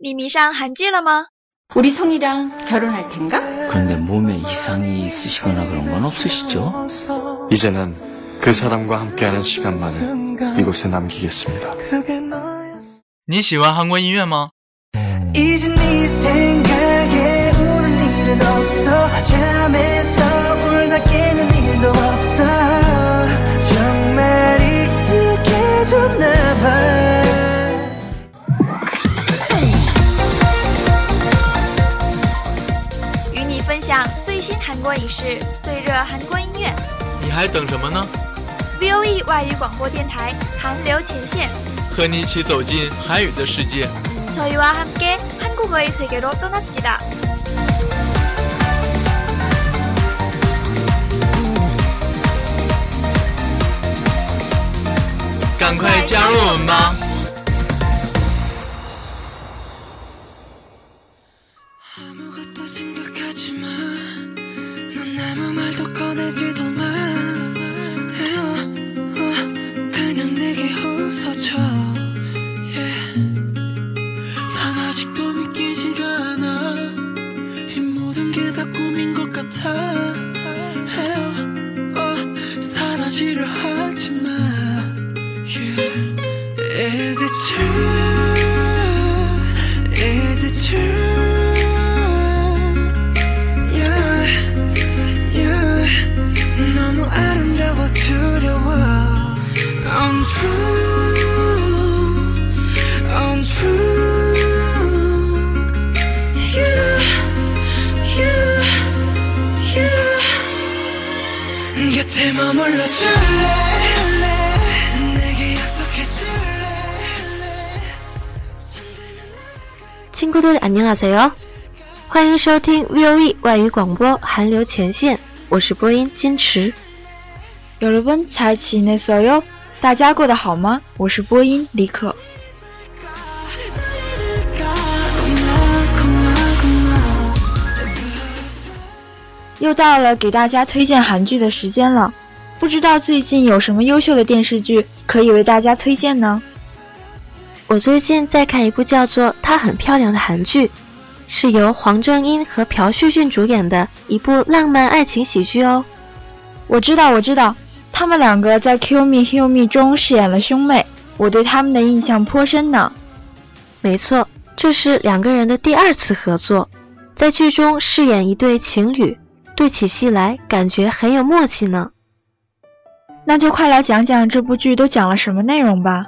你迷上韩剧了吗？ 우리 성이랑 결혼할 텐가? 그런데 몸에 이상이 있으시거나 그런 건 없으시죠? 이제는 그 사람과 함께하는 시간만을 이곳에 남기겠습니다. 你喜欢韩国音乐吗？ 이제 네 생각에 우는 일은 없어 잠에서 울다 깨는 일도 없어 정말 익숙해졌나 봐 国影视、最热韩国音乐。你还等什么呢？ VOE 外语广播电台韩流前线，和你一起走进韩语的世界。 저희와 함께 한국어의 세계로 떠납시다. 赶快加入我们吧！ 다 꿈인 것 같아. 에어, 어, 사라지려 하지 마. Yeah. Is it true? Is it true? 친구들 안녕하세요. 欢迎收听 VOE 外语广播韩流前线，我是播音金池。 여러분 잘 지냈어요? 大家过得好吗？我是播音李可。又到了给大家推荐韩剧的时间了，不知道最近有什么优秀的电视剧可以为大家推荐呢？ 我最近在看一部叫做《她很漂亮》的韩剧，是由黄正英和朴叙俊主演的一部浪漫爱情喜剧哦。我知道，我知道，他们两个在《Kill Me Heal Me》中饰演了兄妹，我对他们的印象颇深呢。没错，这是两个人的第二次合作，在剧中饰演一对情侣，对起戏来感觉很有默契呢。那就快来讲讲这部剧都讲了什么内容吧。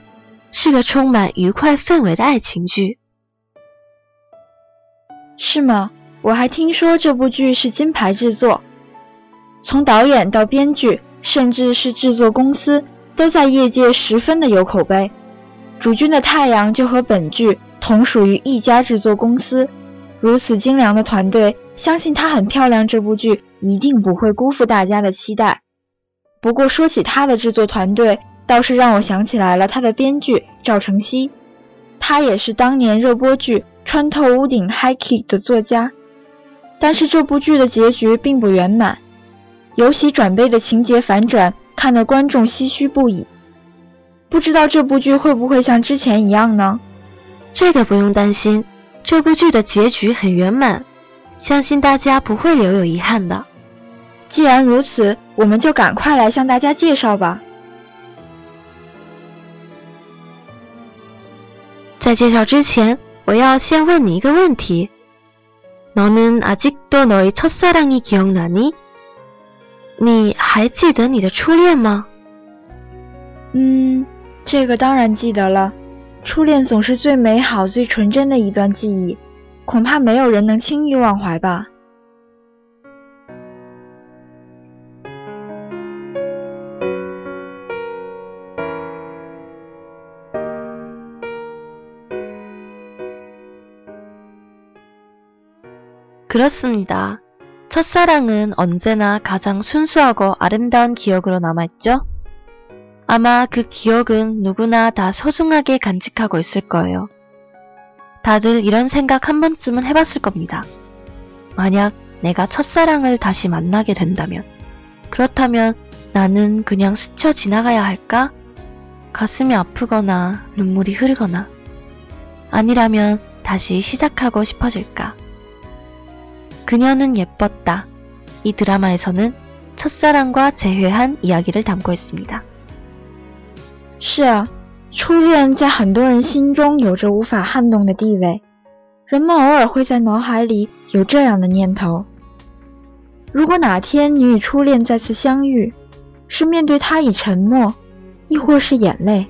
是个充满愉快氛围的爱情剧，是吗？我还听说这部剧是金牌制作，从导演到编剧，甚至是制作公司，都在业界十分的有口碑。主君的太阳就和本剧同属于一家制作公司，如此精良的团队，相信她很漂亮这部剧一定不会辜负大家的期待。不过说起他的制作团队，倒是让我想起来了他的编剧赵成熙，他也是当年热播剧《穿透屋顶 High Kick》的作家。但是这部剧的结局并不圆满，由喜转悲的情节反转，看得观众唏嘘不已。不知道这部剧会不会像之前一样呢？这个不用担心，这部剧的结局很圆满，相信大家不会留有遗憾的。既然如此，我们就赶快来向大家介绍吧。在介绍之前，我要先问你一个问题：너는아직도너의첫사랑이기억나니？你还记得你的初恋吗？嗯，这个当然记得了。初恋总是最美好、最纯真的一段记忆，恐怕没有人能轻易忘怀吧。 그렇습니다. 첫사랑은 언제나 가장 순수하고 아름다운 기억으로 남아있죠? 아마 그 기억은 누구나 다 소중하게 간직하고 있을 거예요. 다들 이런 생각 한 번쯤은 해봤을 겁니다. 만약 내가 첫사랑을 다시 만나게 된다면, 그렇다면 나는 그냥 스쳐 지나가야 할까? 가슴이 아프거나 눈물이 흐르거나, 아니라면 다시 시작하고 싶어질까? 그녀는 예뻤다. 이 드라마에서는 첫사랑과 재회한 이야기를 담고 있습니다. 是啊，初恋在很多人心中有着无法撼动的地位，人们偶尔会在脑海里有这样的念头：如果哪天你与初恋再次相遇，是面对他以沉默，亦或是眼泪，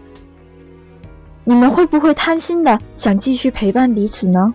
你们会不会贪心的想继续陪伴彼此呢？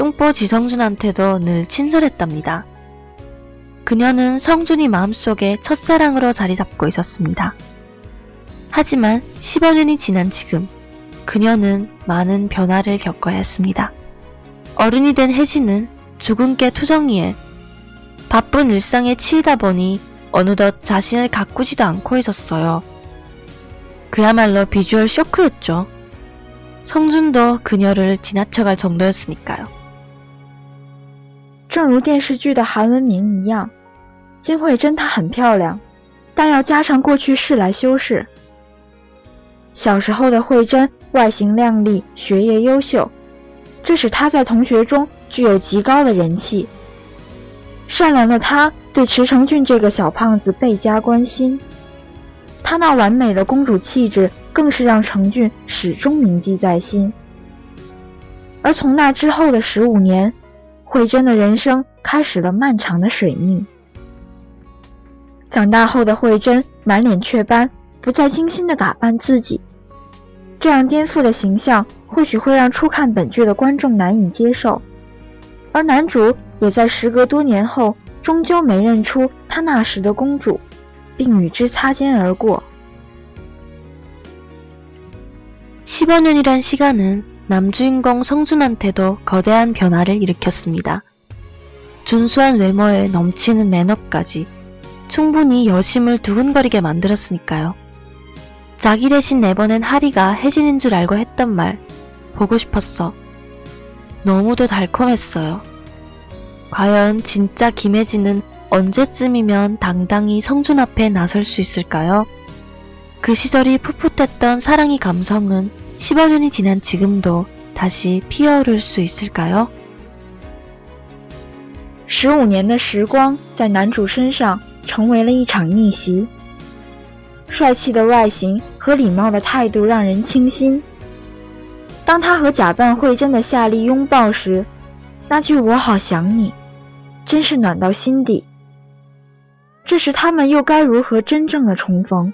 똥보 지성준한테도 늘 친절했답니다. 그녀는 성준이 마음속에 첫사랑으로 자리 잡고 있었습니다. 하지만 15년이 지난 지금 그녀는 많은 변화를 겪어야 했습니다. 어른이 된 혜진은 게 투정이에 바쁜 일상에 치이다 보니 어느덧 자신을 가꾸지도 않고 있었어요. 그야말로 비주얼 쇼크였죠. 성준도 그녀를 지나쳐갈 정도였으니까요. 正如电视剧的韩文名一样，金惠珍她很漂亮，但要加上过去式来修饰。小时候的惠珍外形靓丽，学业优秀，这使她在同学中具有极高的人气。善良的她对池成俊这个小胖子倍加关心，她那完美的公主气质更是让成俊始终铭记在心。而从那之后的十五年，惠珍的人生开始了漫长的水逆。长大后的惠珍满脸雀斑。不再精心的打扮自己，这样颠覆的形象或许会让初看本剧的观众难以接受，而男主也在时隔多年后终究没认出他那时的公主，并与之擦肩而过。 15년이란 시간은 남주인공 성준한테도 거대한 변화를 일으켰습니다. 준수한 외모에 넘치는 매너까지 충분히 여심을 두근거리게 만들었으니까요. 자기 대신 내보낸 하리가 혜진인 줄 알고 했던 말 보고 싶었어. 너무도 달콤했어요. 과연 진짜 김혜진은 언제쯤이면 당당히 성준 앞에 나설 수 있을까요? 그 시절이 풋풋했던 사랑의 감성은 15년이 지난 지금도 다시 피어오를 수 있을까요? 十五年的时光在男主身上成为了一场逆袭。帅气的外形和礼貌的态度让人倾心。当他和假扮慧珍的夏丽拥抱时，那句“我好想你”，真是暖到心底。这时他们又该如何真正的重逢？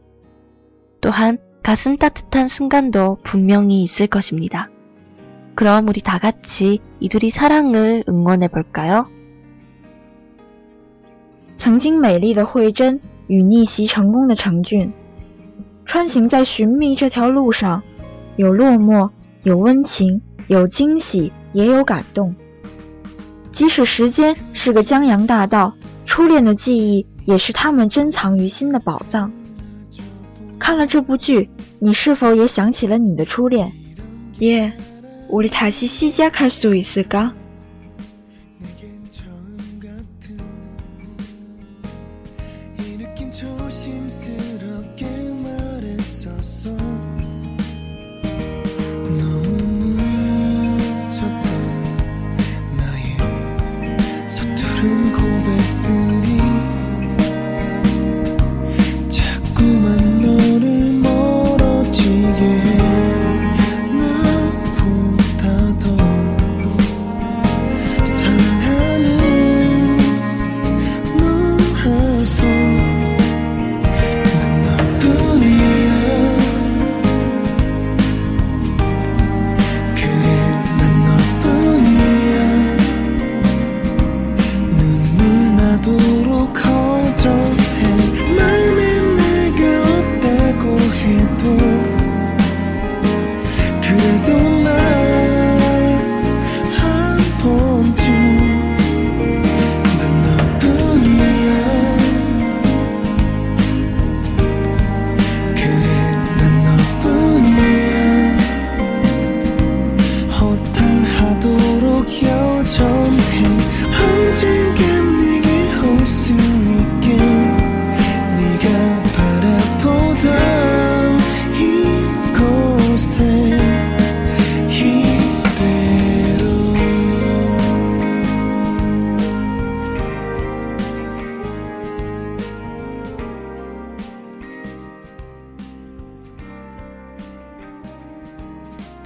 또한 가슴 따뜻한 순간도 분명히 있을 것입니다. 그럼 우리 다 같이 이둘이 사랑을 응원해 볼까요? 曾经美丽的慧珍与逆袭成功的成俊，穿行在寻觅这条路上，有落寞，有温情，有惊喜，也有感动。即使时间是个江洋大盗，初恋的记忆也是他们珍藏于心的宝藏。 看了这部剧，你是否也想起了你的初恋？耶，우리다시시작할수있을까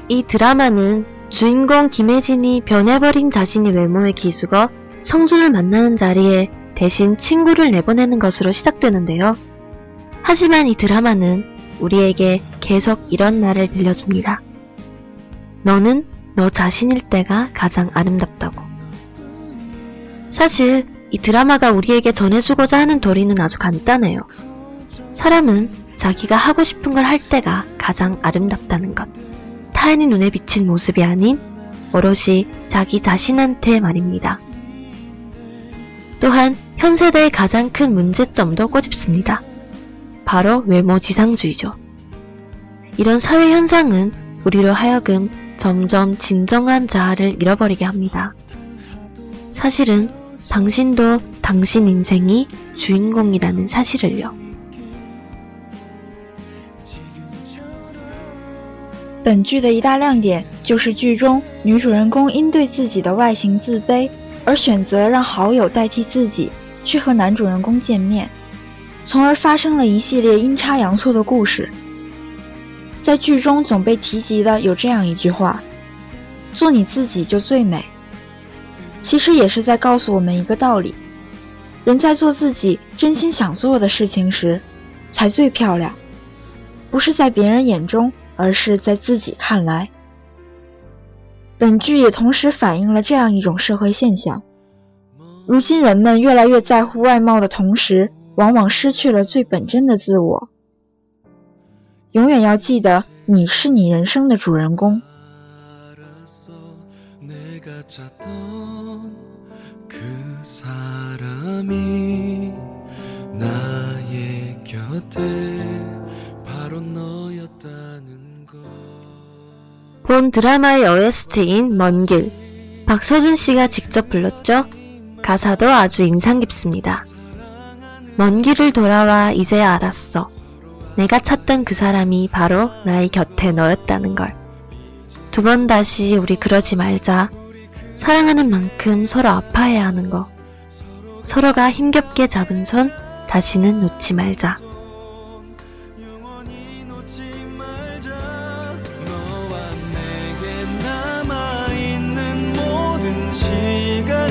이 드라마는 주인공 김혜진이 변해버린 자신의 외모에 기죽어 성준을 만나는 자리에 대신 친구를 내보내는 것으로 시작되는데요. 하지만 이 드라마는 우리에게 계속 이런 말을 들려줍니다. 너는 너 자신일 때가 가장 아름답다고. 사실 이 드라마가 우리에게 전해주고자 하는 도리는 아주 간단해요. 사람은 자기가 하고 싶은 걸 할 때가 가장 아름답다는 것. 타인의 눈에 비친 모습이 아닌 오롯이 자기 자신한테 말입니다. 또한 현 세대의 가장 큰 문제점도 꼬집습니다. 바로 외모 지상주의죠. 이런 사회 현상은 우리로 하여금 점점 진정한 자아를 잃어버리게 합니다. 사실은 당신도 당신 인생이 주인공이라는 사실을요. 本剧的一大亮点就是剧中女主人公因对自己的外形自卑，而选择让好友代替自己去和男主人公见面，从而发生了一系列阴差阳错的故事。在剧中总被提及的有这样一句话：“做你自己就最美。”其实也是在告诉我们一个道理：人在做自己真心想做的事情时，才最漂亮，不是在别人眼中。而是在自己看来，本剧也同时反映了这样一种社会现象：如今人们越来越在乎外貌的同时，往往失去了最本真的自我。永远要记得，你是你人生的主人公。 본 드라마의 OST인 먼 길. 박서준 씨가 직접 불렀죠? 가사도 아주 인상 깊습니다. 먼 길을 돌아와 이제야 알았어. 내가 찾던 그 사람이 바로 나의 곁에 너였다는 걸. 두 번 다시 우리 그러지 말자. 사랑하는 만큼 서로 아파해야 하는 거. 서로가 힘겹게 잡은 손 다시는 놓지 말자. 七个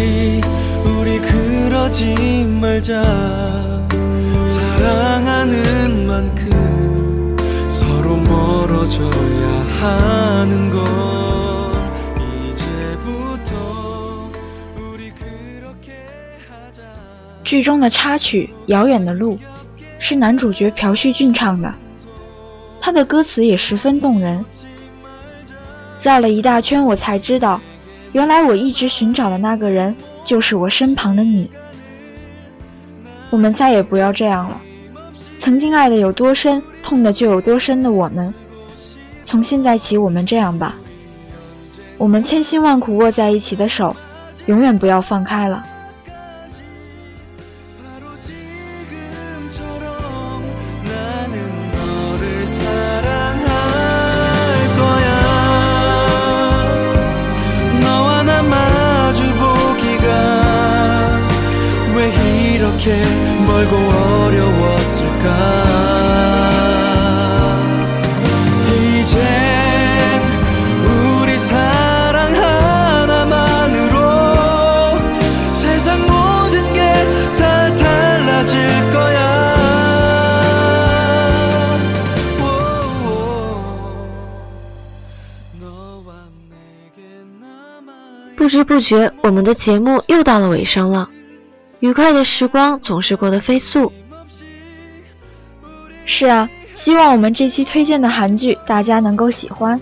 다시 우리 그러지 말자 사랑하는 만큼 서로 멀어져야 하는 건 이제부터 우리 그러 剧中的插曲《遥远的路》是男主角朴叙俊唱的，他的歌词也十分动人。绕了一大圈，我才知道， 原来我一直寻找的那个人就是我身旁的你。我们再也不要这样了。曾经爱的有多深，痛的就有多深的我们。从现在起，我们这样吧。我们千辛万苦握在一起的手，永远不要放开了。不知不觉，我们的节目又到了尾声了。愉快的时光总是过得飞速，是啊，希望我们这期推荐的韩剧大家能够喜欢。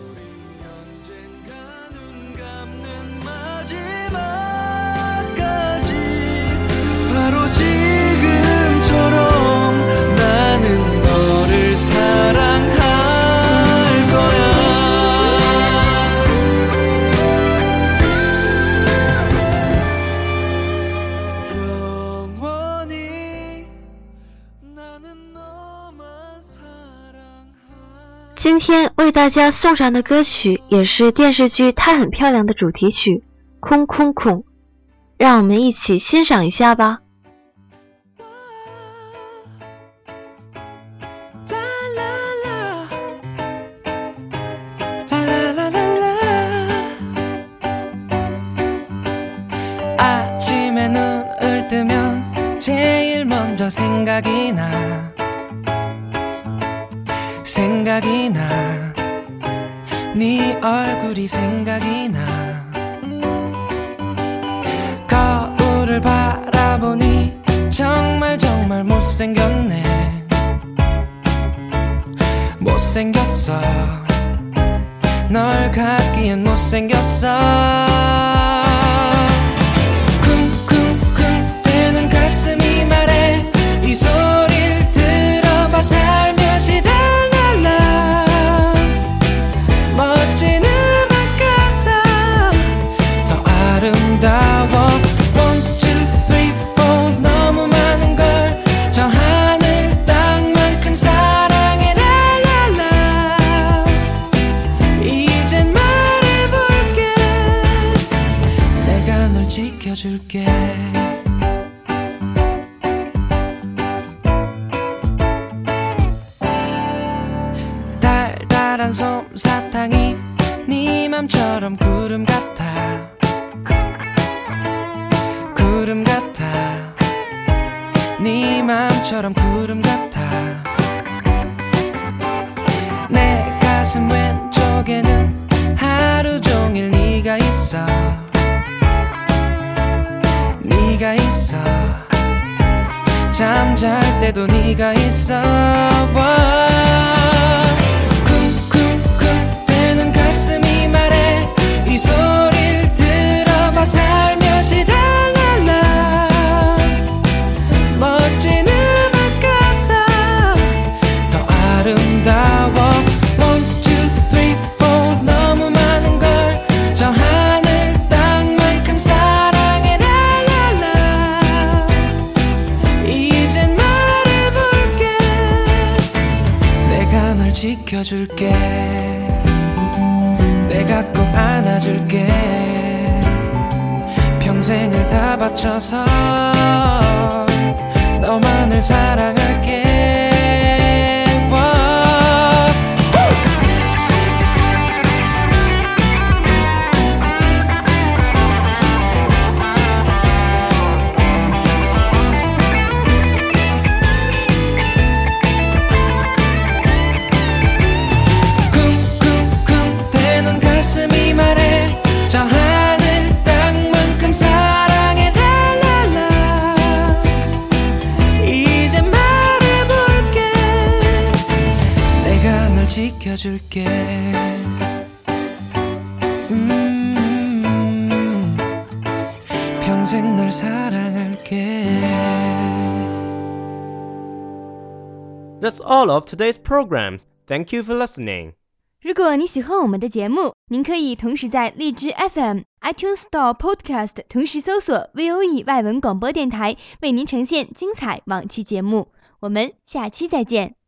今天为大家送上的歌曲也是电视剧《她很漂亮》的主题曲《空空空》，让我们一起欣赏一下吧。 아침에 눈을 뜨면 제일 먼저 생각이 나 생각이 나 네 얼굴이 생각이 나. 거울을 바라보니 정말 정말 못생겼네. 못생겼어. 널 갖기엔 못생겼어. 쿵쿵쿵 대는 가슴이 말해. 이 소리를 들어봐 살 왼쪽에는 하루 종일 네가 있어. 네가 있어. 잠잘 때도 네가 있어. 쿵쿵쿵 대는 가슴이 말해. 이 소리를 들어봐 살 지켜줄게. 내가 꼭 안아줄게. 평생을 다 바쳐서 너만을 사랑할게 안아줄게 평생 널 사랑할게 That's all of today's programs. Thank you for listening. 如果你喜欢我们的节目，您可以同时在荔枝 FM、iTunes Store、Podcast 同时搜索 VOE 外文广播电台，为您呈现精彩往期节目。我们下期再见。